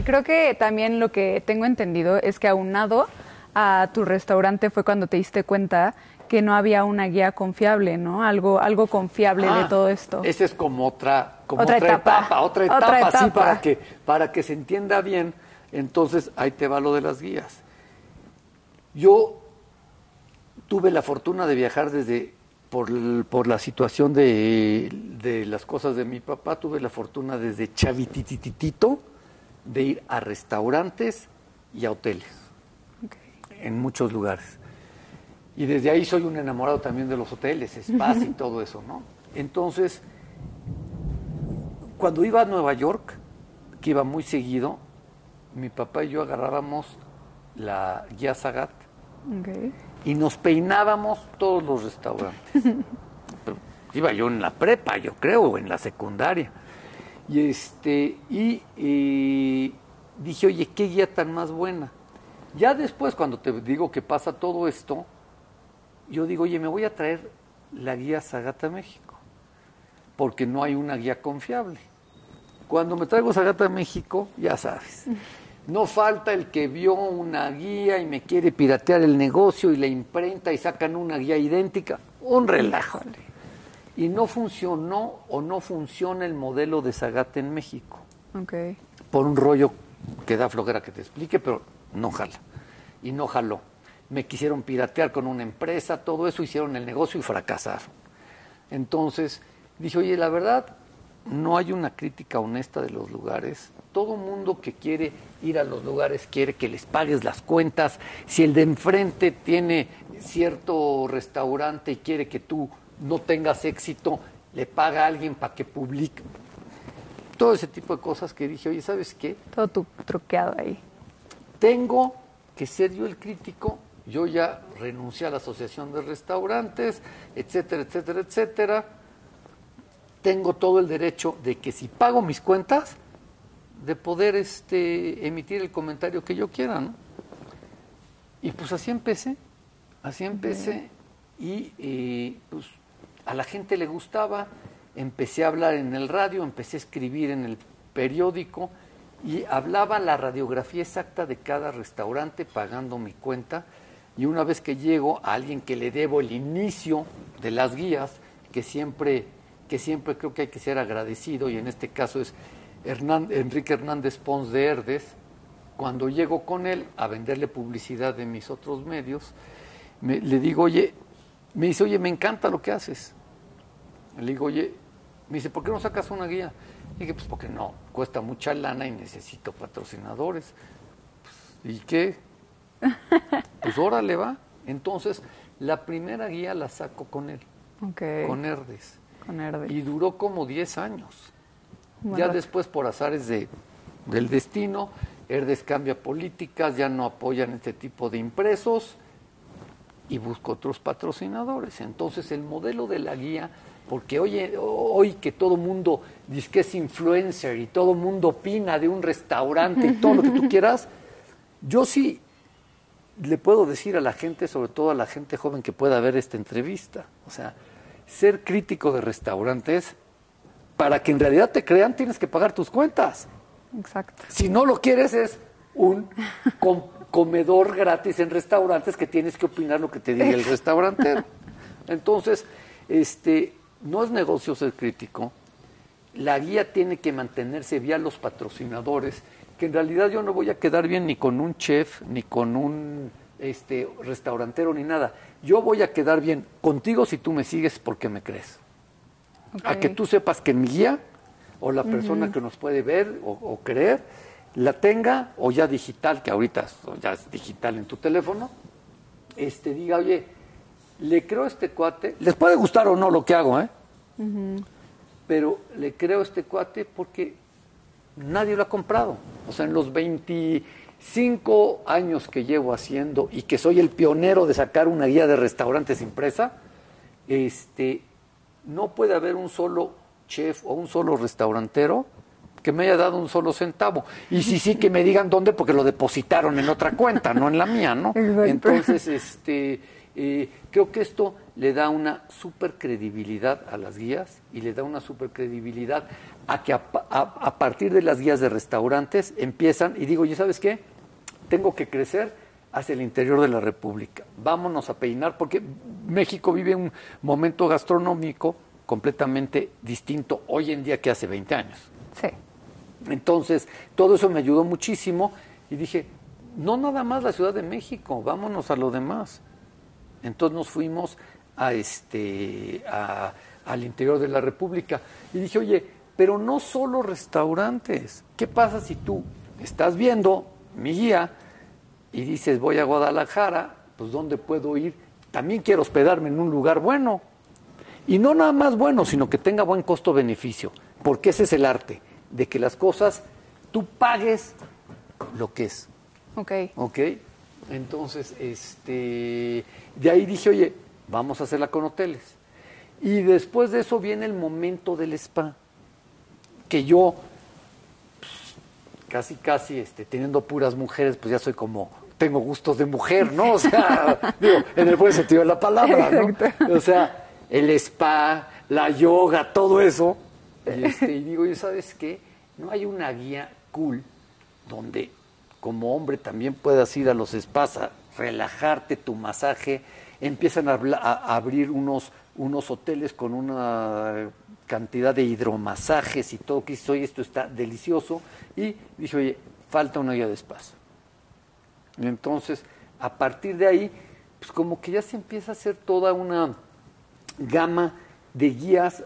y creo que también lo que tengo entendido es que aunado a tu restaurante fue cuando te diste cuenta que no había una guía confiable, ¿no? Algo, algo confiable de Ah, todo esto. Esa es como otra, como Otra otra, etapa. etapa. otra etapa, Otra sí, para que, para que se entienda bien. Entonces, ahí te va lo de las guías. Yo tuve la fortuna de viajar desde, por, por la situación de, de las cosas de mi papá, tuve la fortuna desde chavitititito de ir a restaurantes y a hoteles, en muchos lugares. Y desde ahí soy un enamorado también de los hoteles, spas y todo eso, ¿no? Entonces, cuando iba a Nueva York, que iba muy seguido, mi papá y yo agarrábamos la guía Sagat Ok. y nos peinábamos todos los restaurantes. Pero iba yo en la prepa, yo creo, o en la secundaria. Y este, y, y dije, oye, qué guía tan más buena. Ya después, cuando te digo que pasa todo esto, yo digo, oye, me voy a traer la guía Sagata México, porque no hay una guía confiable. Cuando me traigo Sagata México, ya sabes, no falta el que vio una guía y me quiere piratear el negocio y la imprenta y sacan una guía idéntica. Un relajo. Y no funcionó o no funciona el modelo de Sagata en México Ok. por un rollo que da flojera que te explique, pero no jala. Y no jaló. Me quisieron piratear con una empresa, todo eso hicieron el negocio y fracasaron. Entonces dije, oye, la verdad, no hay una crítica honesta de los lugares. Todo mundo que quiere ir a los lugares quiere que les pagues las cuentas. Si el de enfrente tiene cierto restaurante y quiere que tú no tengas éxito, le paga a alguien para que publique. Todo ese tipo de cosas que dije, oye, ¿sabes qué? Todo tu truqueado ahí. Tengo que ser yo el crítico. Yo ya renuncié a la Asociación de Restaurantes, etcétera, etcétera, etcétera. Tengo todo el derecho de que si pago mis cuentas, de poder este, emitir el comentario que yo quiera, ¿no? Y pues así empecé, así empecé. Y eh, pues a la gente le gustaba, empecé a hablar en el radio, empecé a escribir en el periódico y hablaba la radiografía exacta de cada restaurante pagando mi cuenta. Y una vez que llego a alguien que le debo el inicio de las guías, que siempre, que siempre creo que hay que ser agradecido, y en este caso es Hernán- Enrique Hernández Pons de Herdes, cuando llego con él a venderle publicidad de mis otros medios, me- le digo, oye, me dice, oye, me encanta lo que haces. Le digo, oye, me dice, ¿por qué no sacas una guía? Le dije, pues porque no, cuesta mucha lana y necesito patrocinadores. Pues, ¿Y qué? Pues órale va. Entonces, la primera guía la saco con él, con Herdes. Con Herdes. Y duró como 10 años. Ya después, por azares de, del destino, Herdes cambia políticas, ya no apoyan este tipo de impresos y busca otros patrocinadores. Entonces, el modelo de la guía, porque hoy, hoy que todo mundo dice que es influencer y todo mundo opina de un restaurante y todo lo que tú quieras, yo sí le puedo decir a la gente, sobre todo a la gente joven que pueda ver esta entrevista, o sea, ser crítico de restaurantes, para que en realidad te crean tienes que pagar tus cuentas. Exacto. Si no lo quieres es un com- comedor gratis en restaurantes que tienes que opinar lo que te diga el restaurantero. Entonces, este, no es negocio ser crítico. La guía tiene que mantenerse vía los patrocinadores, que en realidad yo no voy a quedar bien ni con un chef, ni con un este, restaurantero, ni nada. Yo voy a quedar bien contigo si tú me sigues porque me crees. A que tú sepas que mi guía o la persona que nos puede ver o, o creer la tenga o ya digital, que ahorita ya es digital en tu teléfono, este diga, oye, le creo a este cuate, les puede gustar o no lo que hago, ¿eh? Pero le creo a este cuate porque nadie lo ha comprado. O sea, en los 25 años que llevo haciendo y que soy el pionero de sacar una guía de restaurantes impresa, este, no puede haber un solo chef o un solo restaurantero que me haya dado un solo centavo. Y sí, sí, que me digan dónde, porque lo depositaron en otra cuenta, no en la mía, ¿no? Entonces, este, eh, creo que esto le da una super credibilidad a las guías y le da una super credibilidad a que a, a partir de las guías de restaurantes empiezan y digo, ¿y sabes qué? Tengo que crecer hacia el interior de la República. Vámonos a peinar porque México vive un momento gastronómico completamente distinto hoy en día que hace 20 años. Sí. Entonces, todo eso me ayudó muchísimo y dije, no nada más la Ciudad de México, vámonos a lo demás. Entonces nos fuimos a este a, al interior de la República y dije, oye, pero no solo restaurantes. ¿Qué pasa si tú estás viendo mi guía y dices, voy a Guadalajara, pues ¿dónde puedo ir? También quiero hospedarme en un lugar bueno. Y no nada más bueno, sino que tenga buen costo-beneficio, porque ese es el arte, de que las cosas tú pagues lo que es. Ok. Ok. Entonces, este, de ahí dije, oye, vamos a hacerla con hoteles. Y después de eso viene el momento del spa, que yo, pues, casi, casi, este, teniendo puras mujeres, pues ya soy como, tengo gustos de mujer, ¿no? O sea, digo, en el buen sentido de la palabra, ¿no? O sea, el spa, la yoga, todo eso. Y, este, y digo, ¿y sabes qué? No hay una guía cool donde como hombre también puedas ir a los spas a relajarte, tu masaje. Empiezan a, abrir unos, unos hoteles con una cantidad de hidromasajes y todo, que dices, esto está delicioso. Y dije, oye, falta una guía de spas. Y entonces, a partir de ahí, pues como que ya se empieza a hacer toda una gama de guías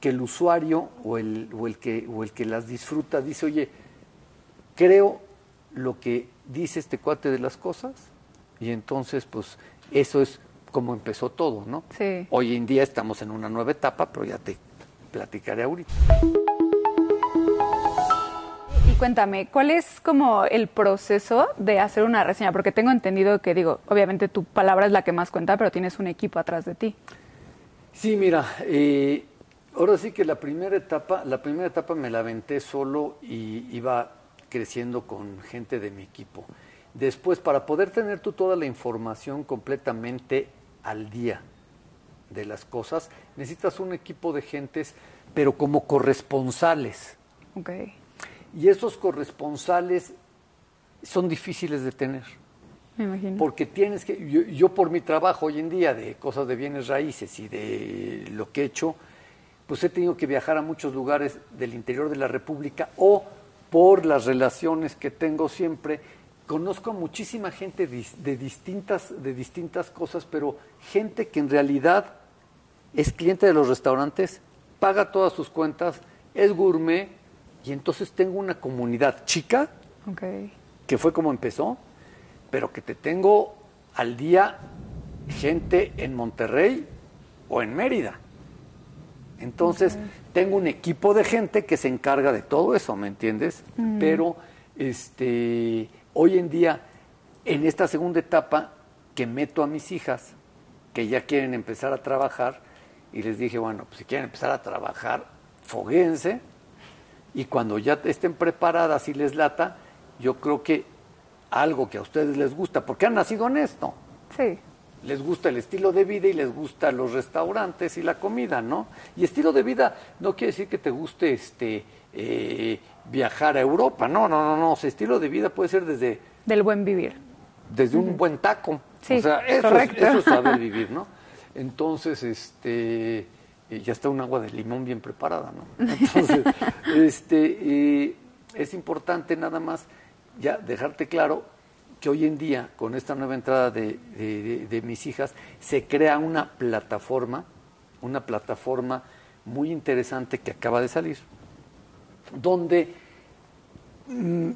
que el usuario o el, o el, que, o el que las disfruta dice, oye, creo lo que dice este cuate de las cosas y entonces pues eso es como empezó todo, ¿no? Sí. Hoy en día estamos en una nueva etapa, pero ya te platicaré ahorita. Y cuéntame, ¿cuál es como el proceso de hacer una reseña? Porque tengo entendido que, digo, obviamente tu palabra es la que más cuenta, pero tienes un equipo atrás de ti. Sí, mira, eh, ahora sí que la primera etapa, la primera etapa me la aventé solo y iba creciendo con gente de mi equipo. Después, para poder tener tú toda la información completamente al día de las cosas, necesitas un equipo de gentes, pero como corresponsales. Okay. Y esos corresponsales son difíciles de tener. Me imagino. Porque tienes que, yo, yo, por mi trabajo hoy en día de cosas de bienes raíces y de lo que he hecho, pues he tenido que viajar a muchos lugares del interior de la República o por las relaciones que tengo siempre, conozco a muchísima gente de distintas, de distintas cosas, pero gente que en realidad es cliente de los restaurantes, paga todas sus cuentas, es gourmet, y entonces tengo una comunidad chica, okay. que fue como empezó, pero que te tengo al día gente en Monterrey o en Mérida. Entonces, okay. Tengo un equipo de gente que se encarga de todo eso, ¿me entiendes? Mm. Pero este, hoy en día, en esta segunda etapa, que meto a mis hijas, que ya quieren empezar a trabajar, y les dije, bueno, pues si quieren empezar a trabajar, foguense, y cuando ya estén preparadas y les lata, yo creo que algo que a ustedes les gusta, porque han nacido en esto. Sí les gusta el estilo de vida y les gusta los restaurantes y la comida, ¿no? Y estilo de vida no quiere decir que te guste este eh, viajar a Europa, no, no, no, no, o sea, estilo de vida puede ser desde... Del buen vivir. Desde un uh -huh. buen taco. Sí, o sea, eso, correcto. Es, eso es saber vivir, ¿no? Entonces, este, ya está un agua de limón bien preparada, ¿no? Entonces, este, eh, es importante nada más ya dejarte claro que hoy en día, con esta nueva entrada de, de, de, de, mis hijas, se crea una plataforma, una plataforma muy interesante que acaba de salir, donde mm,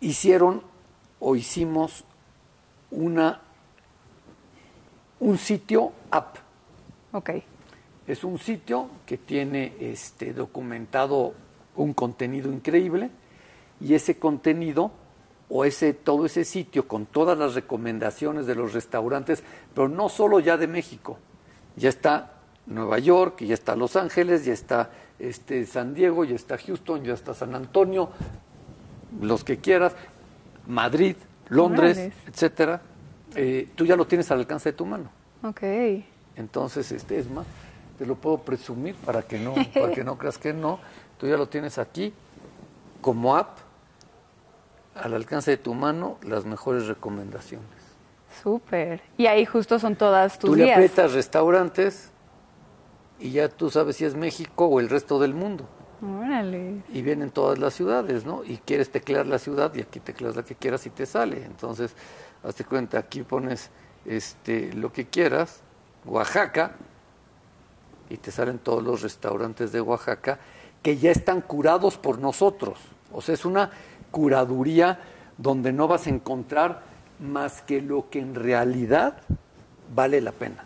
hicieron o hicimos una un sitio app. Ok. Es un sitio que tiene este documentado un contenido increíble y ese contenido o ese, todo ese sitio con todas las recomendaciones de los restaurantes, pero no solo ya de México, ya está Nueva York, ya está Los Ángeles, ya está este, San Diego, ya está Houston, ya está San Antonio, los que quieras, Madrid, Londres, etcétera. Eh, tú ya lo tienes al alcance de tu mano. Ok. Entonces, este es más, te lo puedo presumir para que no, para que no creas que no. Tú ya lo tienes aquí como app, al alcance de tu mano, las mejores recomendaciones. Súper. Y ahí justo son todas tus Tú le aprietas restaurantes y ya tú sabes si es México o el resto del mundo. Órale. Y vienen todas las ciudades, ¿no? Y quieres teclear la ciudad y aquí tecleas la que quieras y te sale. Entonces, hazte cuenta, aquí pones este, lo que quieras, Oaxaca, y te salen todos los restaurantes de Oaxaca que ya están curados por nosotros. O sea, es una curaduría donde no vas a encontrar más que lo que en realidad vale la pena.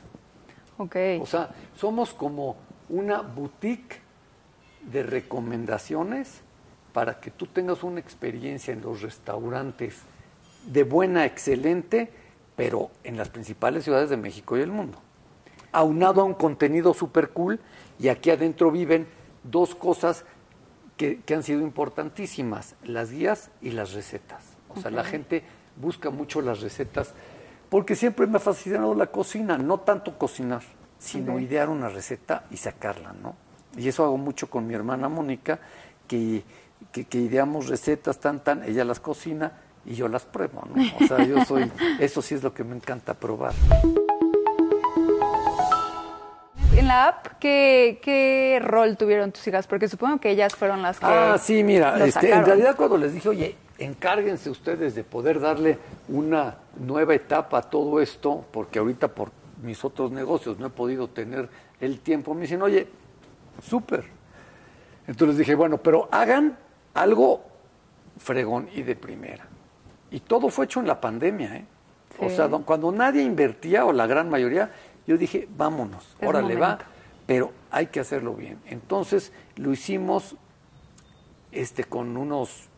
Ok. O sea, somos como una boutique de recomendaciones para que tú tengas una experiencia en los restaurantes de buena, excelente, pero en las principales ciudades de México y el mundo. Aunado a un contenido super cool y aquí adentro viven dos cosas que, que han sido importantísimas, las guías y las recetas. O sea, la gente busca mucho las recetas porque siempre me ha fascinado la cocina, no tanto cocinar, sino idear una receta y sacarla, ¿no? Y eso hago mucho con mi hermana Mónica, que, que, que ideamos recetas tan, tan, ella las cocina y yo las pruebo, ¿no? O sea, yo soy, eso sí es lo que me encanta probar. App, ¿qué, ¿qué rol tuvieron tus hijas? Porque supongo que ellas fueron las que. Ah, sí, mira, este, en realidad cuando les dije, oye, encárguense ustedes de poder darle una nueva etapa a todo esto, porque ahorita por mis otros negocios no he podido tener el tiempo, me dicen, oye, súper. Entonces dije, bueno, pero hagan algo fregón y de primera. Y todo fue hecho en la pandemia, ¿eh? O sea, cuando nadie invertía, o la gran mayoría, yo dije, vámonos, Es órale, va, momento. pero hay que hacerlo bien. Entonces lo hicimos este, con unos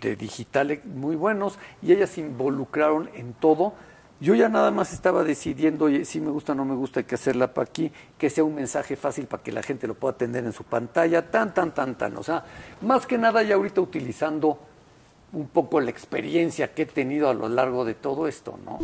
de digitales muy buenos y ellas se involucraron en todo. Yo ya nada más estaba decidiendo, oye, si me gusta o no me gusta, hay que hacerla para aquí, que sea un mensaje fácil para que la gente lo pueda tener en su pantalla, tan, tan, tan, tan. O sea, más que nada ya ahorita utilizando un poco la experiencia que he tenido a lo largo de todo esto, ¿no?